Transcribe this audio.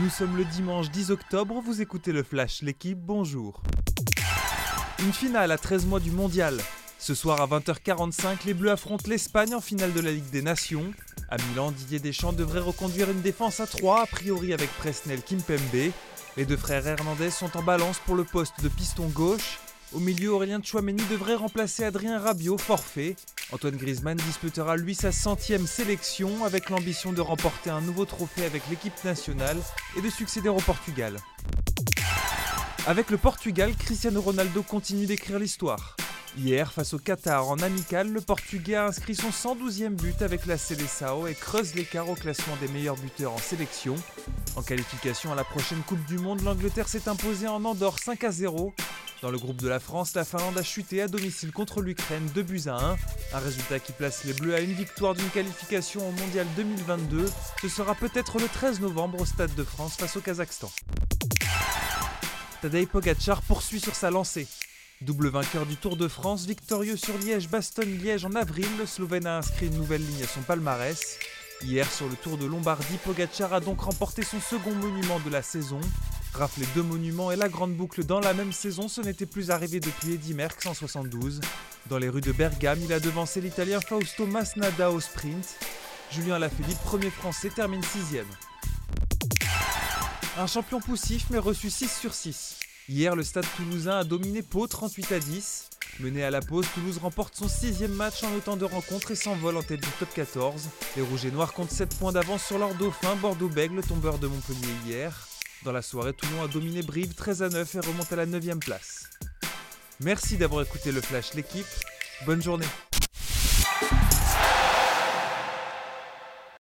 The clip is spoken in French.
Nous sommes le dimanche 10 octobre, vous écoutez le Flash, l'équipe, bonjour. Une finale à 13 mois du mondial. Ce soir à 20h45, les Bleus affrontent l'Espagne en finale de la Ligue des Nations. À Milan, Didier Deschamps devrait reconduire une défense à 3, a priori avec Presnel Kimpembe. Les deux frères Hernandez sont en balance pour le poste de piston gauche. Au milieu, Aurélien Chouameni devrait remplacer Adrien Rabiot, forfait. Antoine Griezmann disputera lui sa centième sélection avec l'ambition de remporter un nouveau trophée avec l'équipe nationale et de succéder au Portugal. Avec le Portugal, Cristiano Ronaldo continue d'écrire l'histoire. Hier, face au Qatar en amical, le Portugais a inscrit son 112e but avec la Seleção et creuse l'écart au classement des meilleurs buteurs en sélection. En qualification à la prochaine Coupe du Monde, l'Angleterre s'est imposée en Andorre 5 à 0 dans le groupe de la France, la Finlande a chuté à domicile contre l'Ukraine 2 buts à 1. Un résultat qui place les Bleus à une victoire d'une qualification au Mondial 2022. Ce sera peut-être le 13 novembre au Stade de France face au Kazakhstan. Tadej Pogacar poursuit sur sa lancée. Double vainqueur du Tour de France, victorieux sur Liège-Bastogne-Liège en avril, le Slovène a inscrit une nouvelle ligne à son palmarès. Hier, sur le Tour de Lombardie, Pogacar a donc remporté son second monument de la saison. Rafler deux monuments et la grande boucle dans la même saison, ce n'était plus arrivé depuis Eddy Merckx en 72. Dans les rues de Bergame, il a devancé l'Italien Fausto Masnada au sprint. Julien Lafilippe, premier français, termine sixième. Un champion poussif mais reçu 6 sur 6. Hier, le stade toulousain a dominé Pau 38 à 10. Mené à la pause, Toulouse remporte son sixième match en autant de rencontres et s'envole en tête du top 14. Les Rouges et Noirs comptent 7 points d'avance sur leur dauphin, Bordeaux-Bègle, tombeur de Montpellier hier. Dans la soirée, Toulon a dominé Brive 13 à 9 et remonte à la 9 place. Merci d'avoir écouté le Flash l'équipe. Bonne journée.